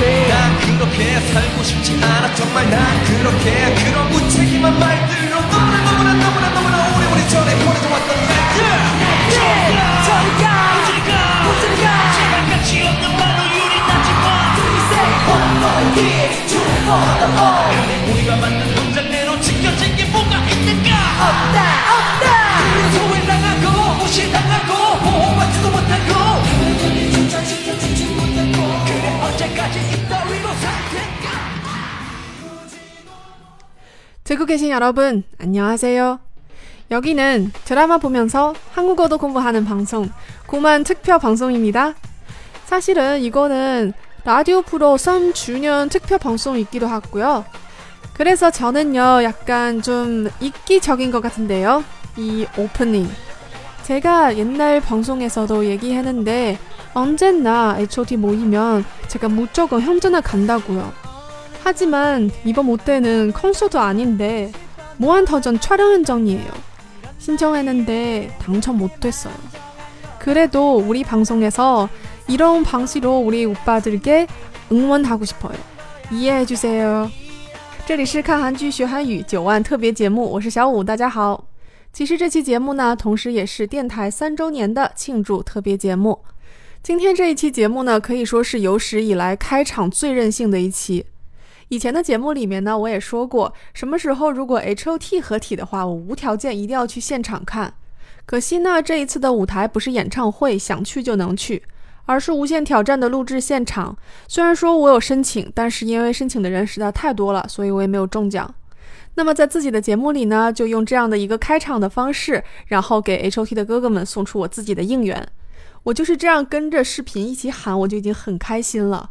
난 그렇게 살고 싶지 않아. 정말 난 그렇게 그런 무책임한 말들로 너무나 너무나 너무나 너무나 오래오래 전에 보내줘왔던 날들 저리가. 저리가. 저리가. 제발 같이 없는 말로 유리 나지마 근데 우리가 만든 문장대로 지켜진 게 뭐가 있는가? 없다 없다. 소외당하고 무시당하고 보호받지도 못하고 듣고 계신 여러분, 안녕하세요. 여기는 드라마 보면서 한국어도 공부하는 방송, 고만 특별 방송입니다. 사실은 이거는 라디오 프로 3주년 특별 방송이기도 하고요. 그래서 저는요, 약간 좀 이기적인 것 같은데요. 이 오프닝. 제가 옛날 방송에서도 얘기했는데, 언제나 H.O.T 모이면 제가 무조건 현전을 간다고요. 하지만 이번 모때는 콘서트 아닌데 무한도전 촬영 현장이에요. 신청했는데 당첨 못됐어요. 그래도 우리 방송에서 이런 방식으로 우리 오빠들께 응원하고 싶어요. 이해해주세요. 这里是看韩剧学韩语九万特别节目，我是小五，大家好。其实这期节目呢，同时也是电台三周年的庆祝特别节目。 今天这一期节目呢，可以说是有史以来开场最任性的一期。以前的节目里面呢，我也说过，什么时候如果 H.O.T 合体的话，我无条件一定要去现场看。可惜呢，这一次的舞台不是演唱会，想去就能去，而是无限挑战的录制现场。虽然说我有申请，但是因为申请的人实在太多了，所以我也没有中奖。那么在自己的节目里呢，就用这样的一个开场的方式，然后给 H.O.T 的哥哥们送出我自己的应援。我就是这样跟着视频一起喊，我就已经很开心了。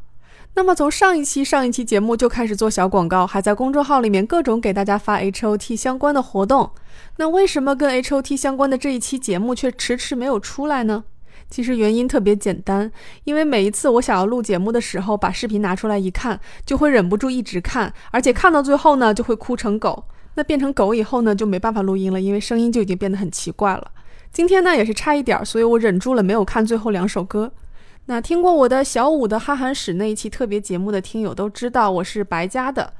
那么从上一期上一期节目就开始做小广告，还在公众号里面各种给大家发 H.O.T 相关的活动。那为什么跟 H.O.T 相关的这一期节目却迟迟没有出来呢？其实原因特别简单，因为每一次我想要录节目的时候，把视频拿出来一看，就会忍不住一直看，而且看到最后呢，就会哭成狗。那变成狗以后呢，就没办法录音了，因为声音就已经变得很奇怪了。今天呢，也是差一点儿，所以我忍住了没有看最后两首歌。那听过我的小五的哈韩史那一期特别节目的听友都知道，我是白家的。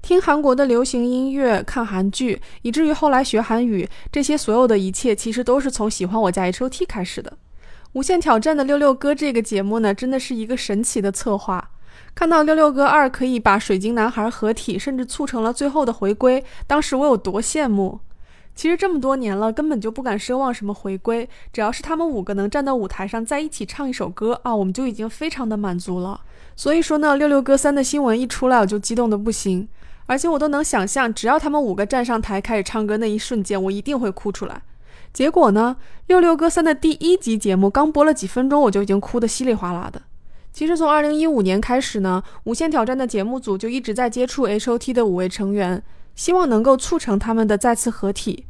听韩国的流行音乐，看韩剧，以至于后来学韩语，这些所有的一切，其实都是从喜欢我家 H.O.T 开始的。无限挑战的六六哥这个节目呢，真的是一个神奇的策划。看到六六哥二可以把水晶男孩合体，甚至促成了最后的回归，当时我有多羡慕！其实这么多年了，根本就不敢奢望什么回归，只要是他们五个能站到舞台上在一起唱一首歌啊，我们就已经非常的满足了。所以说呢，六六哥三的新闻一出来，我就激动的不行，而且我都能想象，只要他们五个站上台开始唱歌那一瞬间，我一定会哭出来。结果呢，六六哥三的第一集节目刚播了几分钟，我就已经哭得稀里哗啦的。其实从二零一五年开始呢，无限挑战的节目组就一直在接触 H.O.T 的五位成员。希望能够促成他们的再次合体。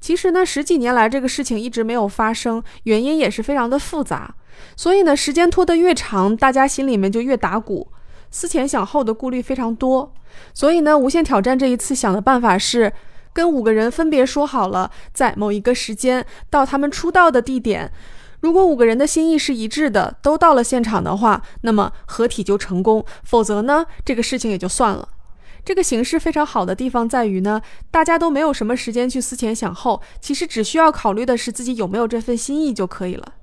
其实呢，十几年来这个事情一直没有发生，原因也是非常的复杂。所以呢，时间拖得越长，大家心里面就越打鼓，思前想后的顾虑非常多。所以呢，无限挑战这一次想的办法是，跟五个人分别说好了，在某一个时间到他们出道的地点。如果五个人的心意是一致的，都到了现场的话，那么合体就成功；否则呢，这个事情也就算了。这个形式非常好的地方在于呢大家都没有什么时间去思前想后其实只需要考虑的是自己有没有这份心意就可以了。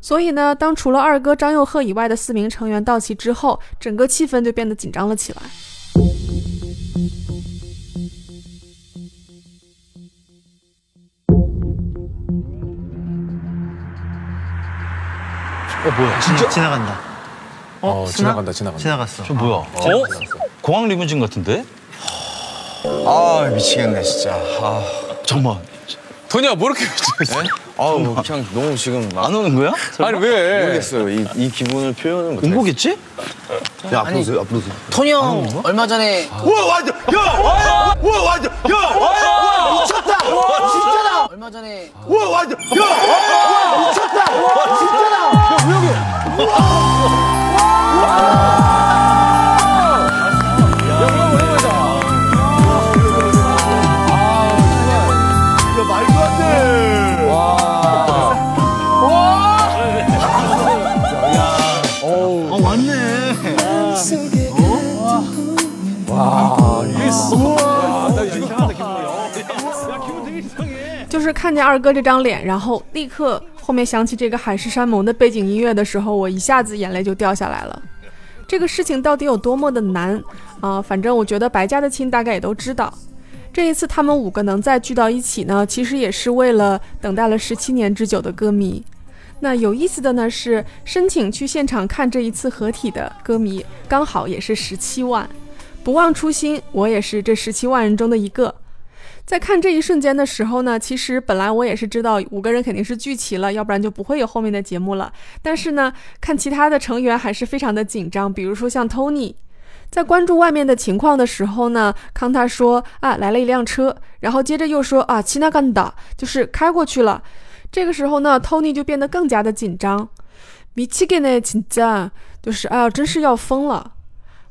所以呢当除了二哥张佑赫以外的四名成员到齐之后整个气氛就变得紧张了起来。我不会现在问他 어? 지나간다 지나간다. 지나갔어. 저 뭐야? 어? 공항 리무진 같은데? 아 미치겠네 진짜. 아, 잠깐만 토니야 뭐 이렇게 미치겠어? 아우 뭐 그냥 너무 지금 막 안 오는 거야? 아니 왜? 모르겠어요. 이, 이 기분을 표현을 못. 온 거겠지? 야 앞으로 오세요. 앞으로 오세요. 토니 형 얼마 전에 우와 완전 야! 우와 완전 야! 미쳤다! 진짜다! 얼마 전에 우와 완전 야! 미쳤다! 진짜다! 就是看见二哥这张脸，然后立刻。后面响起这个海誓山盟的背景音乐的时候，我一下子眼泪就掉下来了。这个事情到底有多么的难啊、反正我觉得白家的亲大概也都知道。这一次他们五个能再聚到一起呢，其实也是为了等待了十七年之久的歌迷。那有意思的呢是，申请去现场看这一次合体的歌迷刚好也是十七万。不忘初心，我也是这十七万人中的一个。在看这一瞬间的时候呢，其实本来我也是知道五个人肯定是聚齐了，要不然就不会有后面的节目了。但是呢，看其他的成员还是非常的紧张，比如说像 Tony，在关注外面的情况的时候呢，康他说啊，来了一辆车，然后接着又说啊，其那干的，就是开过去了。这个时候呢，Tony 就变得更加的紧张，米七给呢亲家，就是哎呀，真是要疯了。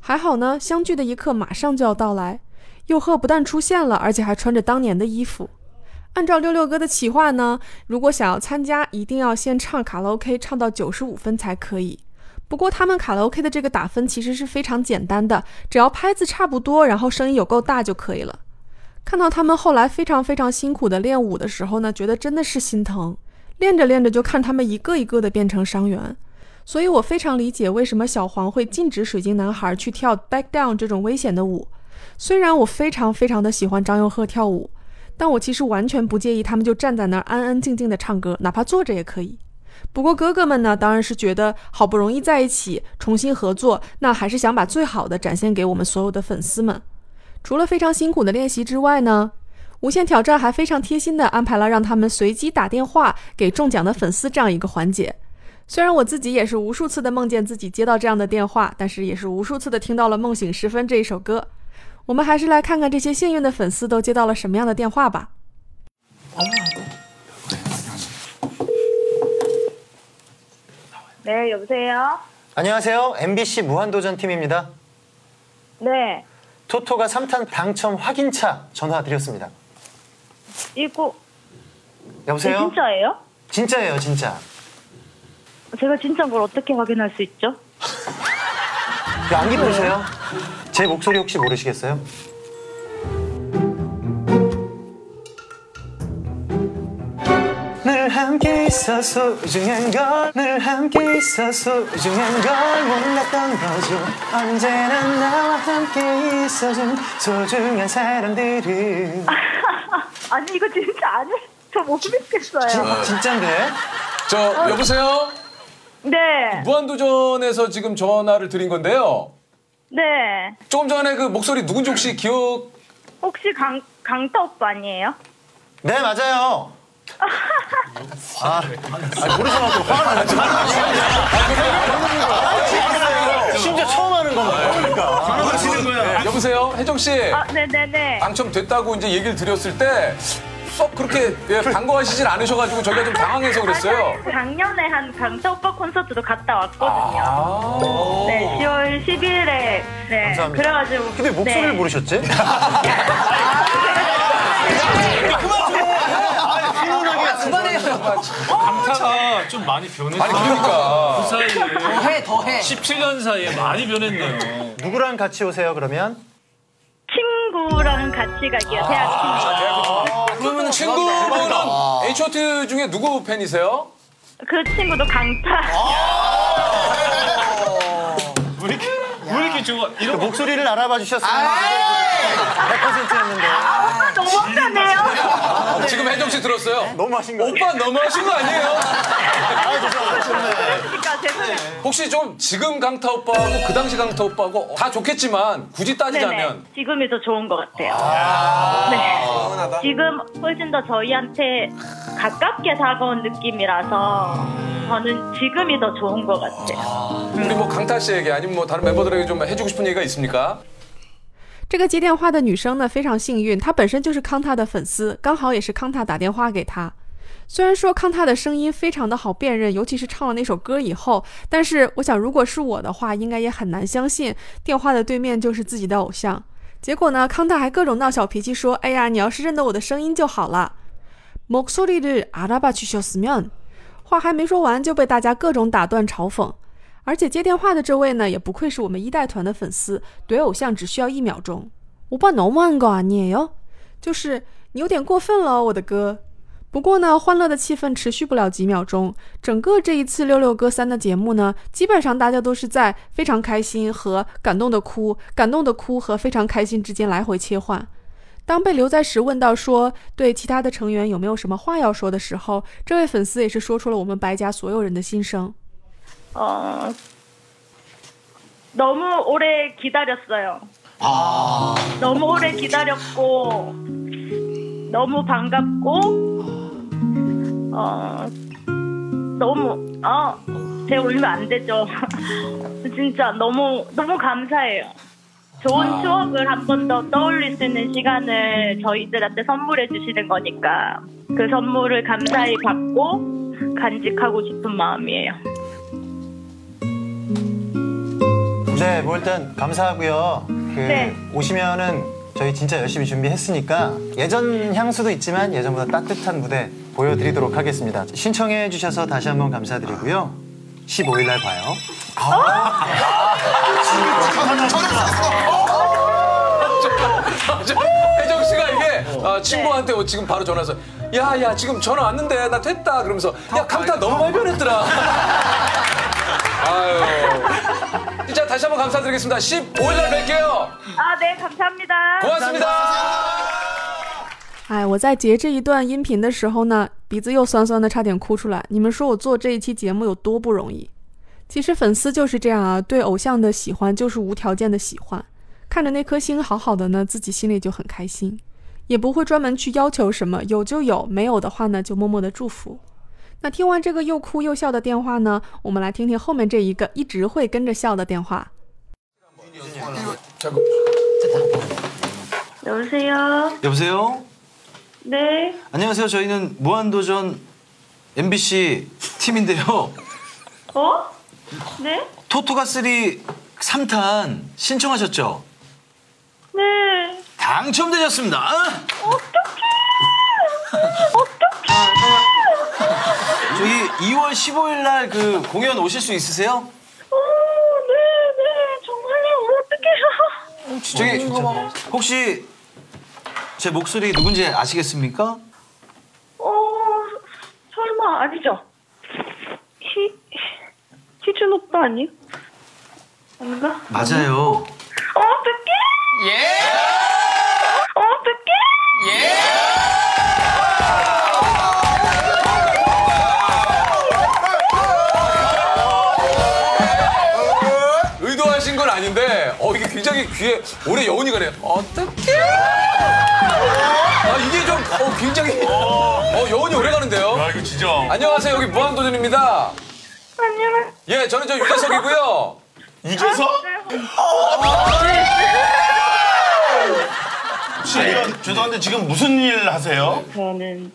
还好呢，相聚的一刻马上就要到来。佑赫不但出现了，而且还穿着当年的衣服。按照六六哥的企划呢，如果想要参加，一定要先唱卡拉 OK，唱到九十五分才可以。不过他们卡拉 OK 的这个打分其实是非常简单的，只要拍子差不多，然后声音有够大就可以了。看到他们后来非常非常辛苦的练舞的时候呢，觉得真的是心疼。练着练着就看他们一个一个的变成伤员，所以我非常理解为什么小黄会禁止水晶男孩去跳 Back Down 这种危险的舞。虽然我非常非常的喜欢张佑赫跳舞，但我其实完全不介意他们就站在那儿安安静静的唱歌，哪怕坐着也可以。不过哥哥们呢，当然是觉得好不容易在一起重新合作，那还是想把最好的展现给我们所有的粉丝们。除了非常辛苦的练习之外呢，无限挑战还非常贴心的安排了让他们随机打电话给中奖的粉丝这样一个环节。虽然我自己也是无数次的梦见自己接到这样的电话，但是也是无数次的听到了《梦醒时分》这一首歌。我们还是来看看这些幸运的粉丝都接到了什么样的电话吧。 네, 여보세요? 안녕하세요. MBC 무한도전 팀입니다. 네, 토토가 3탄 당첨 확인차 전화드렸습니다. 이거 여보세요? 진짜예요? 진짜예요, 진짜. 제가 진짜인 걸 어떻게 확인할 수 있죠? 그 안기 보세요. 제 목소리 혹시 모르시겠어요? 늘 함께 있어 소중한 걸, 늘 함께 있어 소중한 걸 몰랐던 거죠. 언제나 나와 함께 있어준 소중한 사람들은. 아니 이거 진짜 아니, 저 못 믿겠어요. 진, 진짠데? 저 여보세요? 네, 무한도전에서 지금 전화를 드린 건데요. 네. 조금 전에 그 목소리 누군지 혹시 기억? 혹시 강 강타 오빠 아니에요? 네, 맞아요. 아, 아니, 모르셔가지고 화가 나죠. 심지어 처음 하는 건가요? 모르시는 거야. 여보세요, 혜정 씨. 아, 네, 네, 네. 당첨됐다고 이제 얘기를 드렸을 때 썩 그렇게 예, 반가워하시진 않으셔가지고 저희가 좀 당황해서 그랬어요. 작년에 한 강타 오빠 콘서트도 갔다 왔거든요. 아. 네, 10월 10일에 네. 감사합니다. 그래가지고 근데 목소리를 네. 모르셨지? 강타가 좀 많이 변했어요. 아니 그러니까. 그 사이에 더해 더해 17년 사이에 많이 변했네요. 누구랑 같이 오세요, 그러면? 친구랑 같이 갈게요. 대학 친구. 그러면 친구분은 H.O.T 중에 누구 팬이세요? 그 친구도 강타. 왜 이렇게, 왜 이렇게 좋아? 그 이런 거 목소리를 알아봐 주셨으면 100%였는데. 너무 억울하네요. 아, 지금 혜정 씨 들었어요? 너무 하신 거 오빠 너무 하신 거 아니에요? 그러니까 죄송해요. 혹시 좀 지금 강타 오빠하고 그 당시 강타 오빠하고 다 좋겠지만 굳이 네네. 따지자면 지금이 더 좋은 것 같아요. 네. 지금 훨씬 더 저희한테 가깝게 다가온 느낌이라서 저는 지금이 더 좋은 것 같아요. 우리 뭐 강타 씨에게 아니면 뭐 다른 멤버들에게 좀 해주고 싶은 얘기가 있습니까? 这个接电话的女生呢非常幸运，她本身就是康塔的粉丝，刚好也是康塔打电话给她。虽然说康塔的声音非常的好辨认，尤其是唱了那首歌以后，但是我想如果是我的话，应该也很难相信电话的对面就是自己的偶像。结果呢，康塔还各种闹小脾气，说：“哎呀，你要是认得我的声音就好了。”목소리를알아봐주셨으면，话还没说完就被大家各种打断嘲讽。 而且接电话的这位呢，也不愧是我们一代团的粉丝，怼偶像只需要一秒钟。오빠너무한거아니에요？就是你有点过分了，我的哥。 不过呢，欢乐的气氛持续不了几秒钟。整个这一次六六哥三的节目呢，基本上大家都是在非常开心和感动的哭、感动的哭和非常开心之间来回切换。当被刘在石问到说对其他的成员有没有什么话要说的时候，这位粉丝也是说出了我们白家所有人的心声。 어, 너무 오래 기다렸어요. 너무 오래 기다렸고, 너무 반갑고, 어, 너무, 아, 제가 울면 안 되죠. 진짜 너무, 너무 감사해요. 좋은 추억을 한 번 더 떠올릴 수 있는 시간을 저희들한테 선물해 주시는 거니까 그 선물을 감사히 받고 간직하고 싶은 마음이에요. 네, 뭐 일단 감사하고요. 그 네. 오시면은 저희 진짜 열심히 준비했으니까 예전 향수도 있지만 예전보다 따뜻한 무대 보여드리도록 하겠습니다. 신청해 주셔서 다시 한번 감사드리고요. 15일 날 봐요. 혜정 씨가 이게 아, 친구한테 지금 바로 전화해서 야 야 지금 전화 왔는데 나 됐다 그러면서 야 감타 너무 많이 변했더라. 아유. 진짜 다시 한번 감사드리겠습니다. 15일 날 뵐게요. 아, 네, 감사합니다. 고맙습니다. 哎，我在截这一段音频的时候呢，鼻子又酸酸的，差点哭出来。你们说我做这一期节目有多不容易？其实粉丝就是这样啊，对偶像的喜欢就是无条件的喜欢，看着那颗星好好的呢，自己心里就很开心，也不会专门去要求什么，有就有，没有的话呢，就默默的祝福。 那听完这个又哭又笑的电话呢，我们来听听后面这一个一直会跟着笑的电话。 여보세요? 여보세요? 네. 안녕하세요. 저희는 무한도전 MBC 팀인데요. 어? 네? 토토가 3 3탄 신청하셨죠? 네. 당첨되셨습니다. 저희 2월 15일 날 그 공연 오실 수 있으세요? 어, 네, 네. 정말요? 어떡해요. 저기 혹시 제 목소리 누군지 아시겠습니까? 어, 설마 아니죠? 희, 희준 오빠 아니에요? 아닌가? 맞아요. 어떡해! 예! 올해 여운이 가네요. 어떻게? 아 이게 좀 어, 굉장히 어 여운이 오래 가는데요. 아 이거 진짜. 안녕하세요 여기 무한도전입니다. 안녕. 예 저는 저 유재석이고요. 유재석? 혹시 이런 죄송한데 지금 무슨 일 하세요? 저는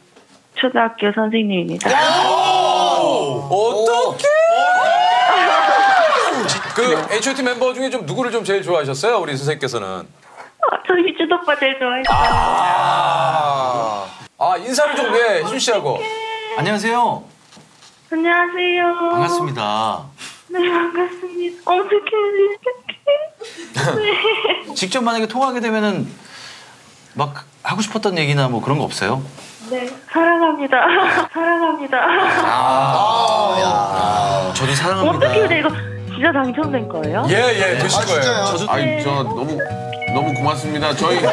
초등학교 선생님입니다. 어떻게? 그 H.O.T 멤버 중에 좀 누구를 좀 제일 좋아하셨어요 우리 선생님께서는? 아, 저 희준 오빠 제일 좋아해요. 아, 아 인사를 좀 예, 희준 씨하고. 안녕하세요. 안녕하세요. 반갑습니다. 네, 반갑습니다. 어떡해, 어떡해. 네. 직접 만약에 통화하게 되면은 막 하고 싶었던 얘기나 뭐 그런 거 없어요? 네, 사랑합니다. 사랑합니다. 저도 사랑합니다. 어떻게 근데 이거 진짜 당첨된 거예요? 예, 예, 되신 거예요. 아니 저 너무 너무 고맙습니다. 저희 아,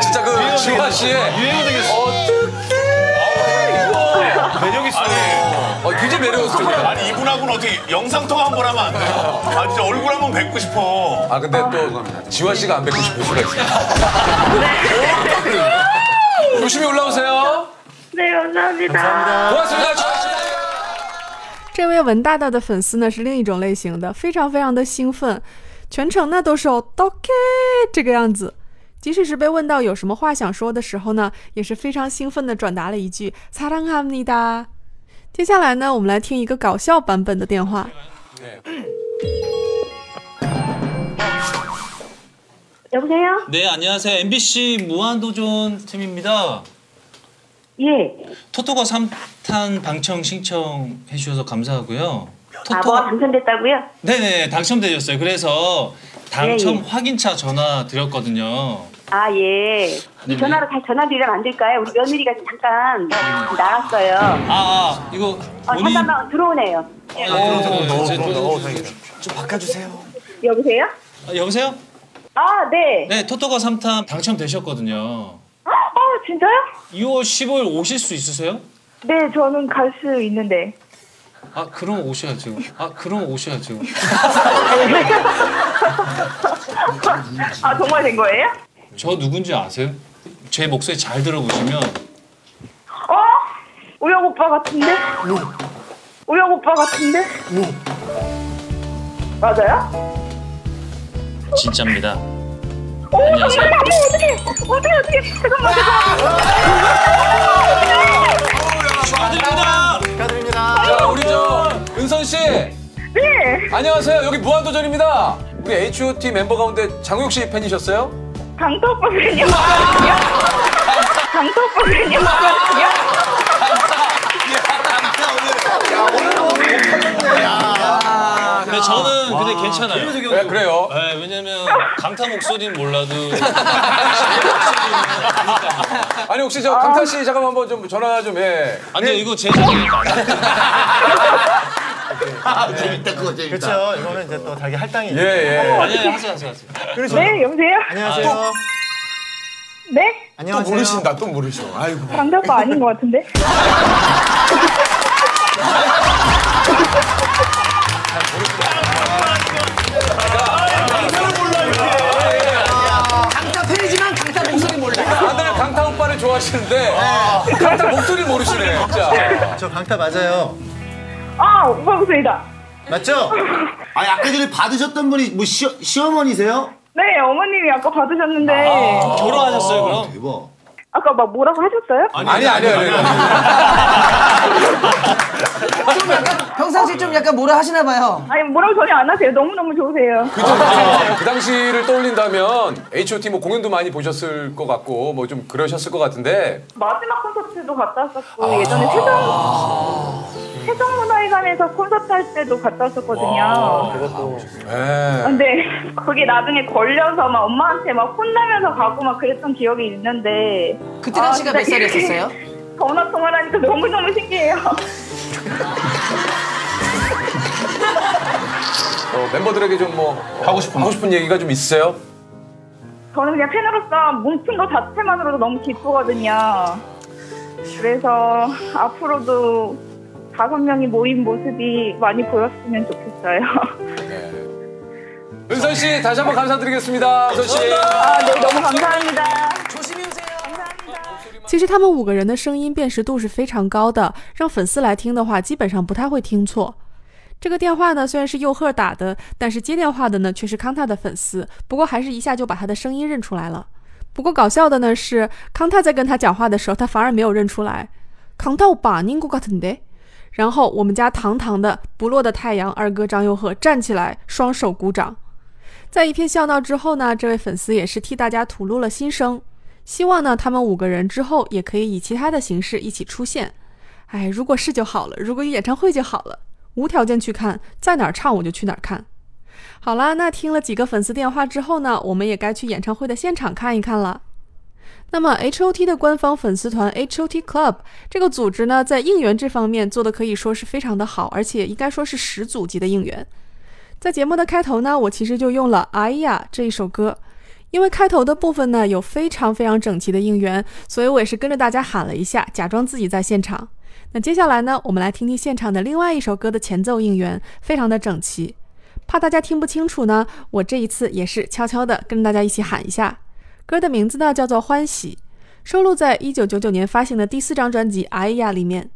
진짜 그 지화 씨의 유행어 되겠어. 어떻게 매력 있어. 어, 굉장히 매력있습니다. 아니 이분하고는 어떻게 영상 통화 한 번 하면 안 돼요? 아 진짜 얼굴 한 번 뵙고 싶어. 아, 근데 또 지화 씨가 안 뵙고 싶을 수가 있어요. 조심히 올라오세요. 네, 감사합니다. 고맙습니다. 지화 씨. 这位文大大的粉丝呢是另一种类型的，非常非常的兴奋，全程呢都是 OK 这个样子。即使是被问到有什么话想说的时候呢，也是非常兴奋的转达了一句“사랑합니다”。接下来呢，我们来听一个搞笑版本的电话。 여보세요? 네, 안녕하세요. MBC 무한도전 팀입니다. 예. 토토가 3탄 방청 신청해 주셔서 감사하고요. 아, 뭐가 당첨됐다고요? 네네, 당첨되셨어요. 그래서 당첨 예, 예. 확인차 전화 드렸거든요. 아, 예. 이 전화로 다시 전화 드리면 안 될까요? 우리 며느리가 잠깐 나갔어요. 아, 아 이거 어, 본인 잠깐만 들어오네요. 좀 바꿔주세요. 여보세요? 아, 여보세요? 아, 네. 네, 토토가 3탄 당첨되셨거든요. 어, 진짜요? 2월 15일 오실 수 있으세요? 네, 저는 갈 수 있는데. 아, 그럼 오셔야죠. 아, 그럼 오셔야죠. 아, 정말 된 거예요? 저 누군지 아세요? 제 목소리 잘 들어보시면 어? 우영 오빠 같은데? 우영 오빠 같은데? 맞아요? 진짜입니다. 오. 정말 어떻게, 어떻게, 어떻게, 잠깐만, 축하드립니다. 축하드립니다. 자, 우리 저 은선 씨. 네. 안녕하세요. 여기 무한도전입니다. 우리 H.O.T 멤버 가운데 장우혁 씨 팬이셨어요? 강도 오빠 팬이요. 강도 오빠 팬이요. 근 데 저는 근데 괜찮아요. 네, 그래요. 네, 왜냐면 강타 목소리는 몰라도 아니 혹시 저 강타 씨 잠깐만 한번 좀 전화 좀 해. 아니 이거 제 자리니까. 재밌다 그거 재밌다. 그렇죠. 이거는 이제 또 자기 할당이. 예, 예. 아니 아니 하세요 하세요 하세요. 네, 여보세요? 안녕하세요. 네? 또 안녕하세요. 모르신다, 또 모르셔. 아이고. 강도 오빠 아닌 것 같은데? 좋아하시는데 강타 목소리 모르시네, 진짜. 저 강타 맞아요. 아, 오빠 목소리다. 맞죠? 아 아까 전에 받으셨던 분이 뭐 시, 시어머니세요? 네, 어머님이 아까 받으셨는데 결혼하셨어요 그럼? 대박. 아까 막 뭐라고 하셨어요? 아니, 아니요, 아니요. 좀 약간 평상시 좀 약간 뭐라 하시나 봐요. 아니 뭐라고 전혀 안 하세요. 너무 너무 좋으세요. 그죠? 그 당시를 떠올린다면 H.O.T 뭐 공연도 많이 보셨을 것 같고 뭐 좀 그러셨을 것 같은데 마지막 콘서트도 갔다 왔었고 예전에 세종 세종 문화회관에서 콘서트 할 때도 갔다 왔었거든요. 예. 근데 그게 나중에 걸려서 막 엄마한테 막 혼나면서 가고 막 그랬던 기억이 있는데 그때 당시가 몇 진짜 살이었었어요? 전화 통화를 하니까 너무 너무 신기해요. 어, 멤버들에게 좀 뭐 하고 싶은 하고 싶은 얘기가 좀 있으세요? 저는 그냥 팬으로서 뭉친 것 자체만으로도 너무 기쁘거든요. 그래서 앞으로도 다섯 명이 모인 모습이 많이 보였으면 좋겠어요. 은선 씨 다시 한번 감사드리겠습니다. 은선 씨. 아, 네, 너무 감사합니다. 其实他们五个人的声音辨识度是非常高的，让粉丝来听的话，基本上不太会听错。 这个电话呢，虽然是佑赫打的，但是接电话的呢却是康泰的粉丝，不过还是一下就把他的声音认出来了。不过搞笑的呢是，康泰在跟他讲话的时候，他反而没有认出来。康泰把宁古嘎腾的。然后我们家堂堂的不落的太阳二哥张佑赫站起来，双手鼓掌。在一片笑闹之后呢，这位粉丝也是替大家吐露了心声。希望呢，他们五个人之后也可以以其他的形式一起出现。哎，如果是就好了，如果有演唱会就好了，无条件去看，在哪儿唱我就去哪儿看。好啦，那听了几个粉丝电话之后呢，我们也该去演唱会的现场看一看了。那么 H.O.T 的官方粉丝团 H.O.T Club 这个组织呢，在应援这方面做的可以说是非常的好，而且应该说是始祖级的应援。在节目的开头呢，我其实就用了《哎呀》这一首歌。因为开头的部分呢有非常非常整齐的应援，所以我也是跟着大家喊了一下，假装自己在现场。那接下来呢，我们来听听现场的另外一首歌的前奏应援，非常的整齐。怕大家听不清楚呢，我这一次也是悄悄的跟大家一起喊一下。歌的名字呢叫做《欢喜》，收录在一九九九年发行的第四张专辑《哎呀》里面。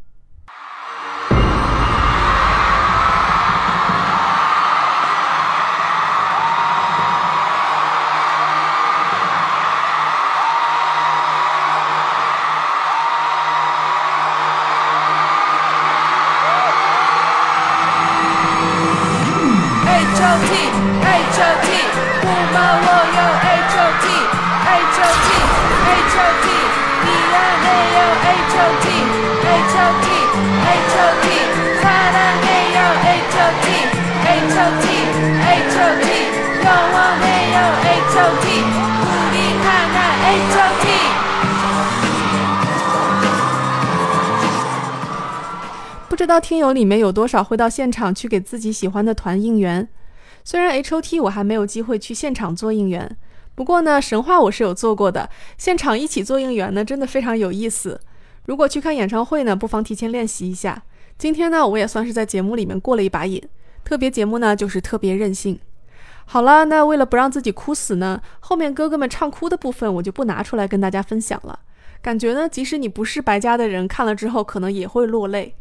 不知道听友里面有多少会到现场去给自己喜欢的团应援。虽然 H O T 我还没有机会去现场做应援，不过呢，神话我是有做过的。现场一起做应援呢，真的非常有意思。如果去看演唱会呢，不妨提前练习一下。今天呢，我也算是在节目里面过了一把瘾。特别节目呢，就是特别任性。好了，那为了不让自己哭死呢，后面哥哥们唱哭的部分我就不拿出来跟大家分享了。感觉呢，即使你不是白家的人，看了之后可能也会落泪。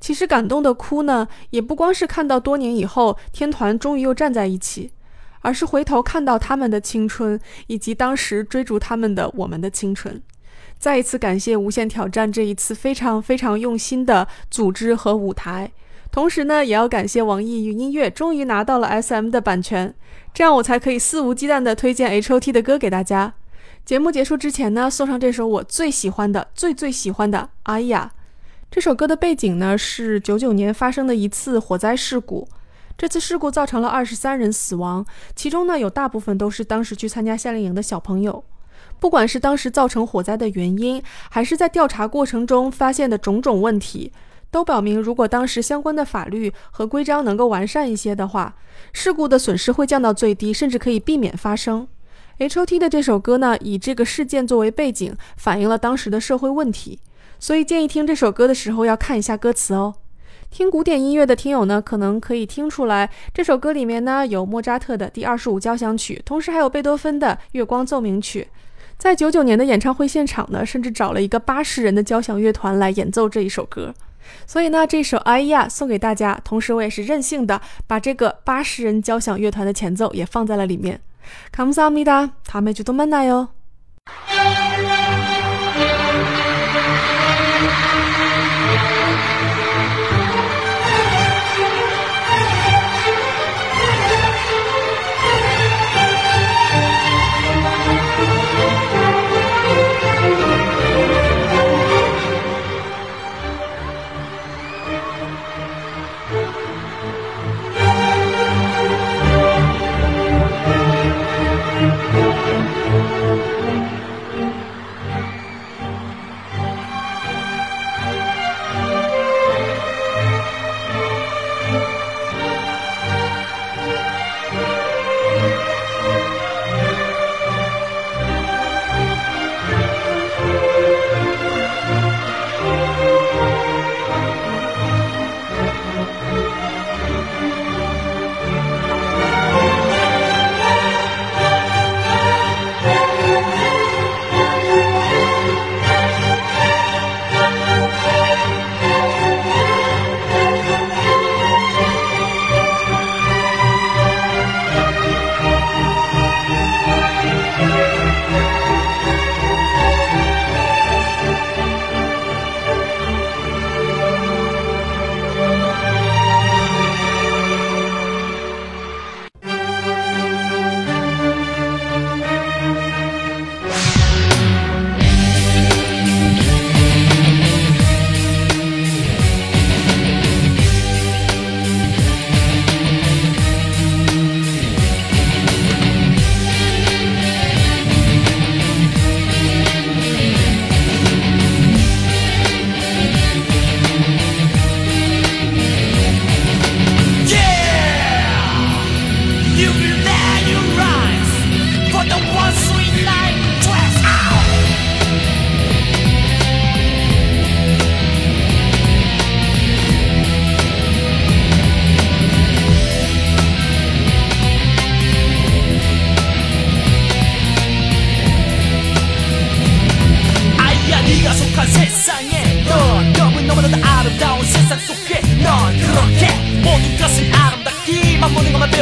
其实感动的哭呢，也不光是看到多年以后天团终于又站在一起，而是回头看到他们的青春，以及当时追逐他们的我们的青春。再一次感谢无限挑战这一次非常非常用心的组织和舞台，同时呢，也要感谢网易云音乐终于拿到了 SM 的版权，这样我才可以肆无忌惮地推荐 HOT 的歌给大家。节目结束之前呢，送上这首我最喜欢的、最最喜欢的《哎呀》。这首歌的背景呢是九九年发生的一次火灾事故，这次事故造成了二十三人死亡，其中呢有大部分都是当时去参加夏令营的小朋友。不管是当时造成火灾的原因，还是在调查过程中发现的种种问题，都表明如果当时相关的法律和规章能够完善一些的话，事故的损失会降到最低，甚至可以避免发生。H.O.T 的这首歌呢，以这个事件作为背景，反映了当时的社会问题。所以建议听这首歌的时候要看一下歌词哦。听古典音乐的听友呢，可能可以听出来，这首歌里面呢有莫扎特的第二十五交响曲，同时还有贝多芬的《月光奏鸣曲》。在九九年的演唱会现场呢，甚至找了一个八十人的交响乐团来演奏这一首歌。所以呢，这首《哎呀》送给大家，同时我也是任性的把这个八十人交响乐团的前奏也放在了里面。감사합니다다음에주도만나요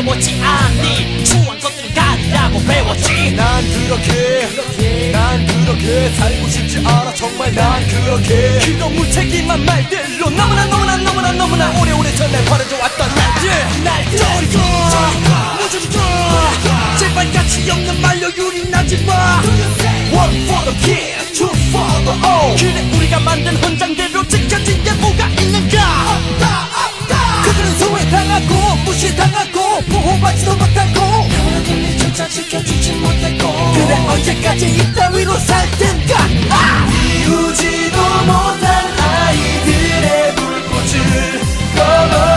배웠지 않니? 추한 것들은 가리라고 배웠지. 난 그렇게 난 그렇게 살고 싶지 않아. 정말 난 그렇게. 그런 무책임한 말들로 너무나 너무나 너무나 너무나 오래오래 전날 버려져 왔던 날들. 날 저리가 무조건 제발 가치 없는 말로 유린하지 마. One for the kid, two for the old. 그래 우리가 만든 헌장대로 지켜진 게 뭐가 있는가? 없다 그들은 소외당하고 무시당하고 보호받지도 못하고. 너희들조차 지켜주지 못했고. 그래 언제까지 이따위로 살 텐가? 아! 이우지도 못한 아이들의 불꽃을 꺼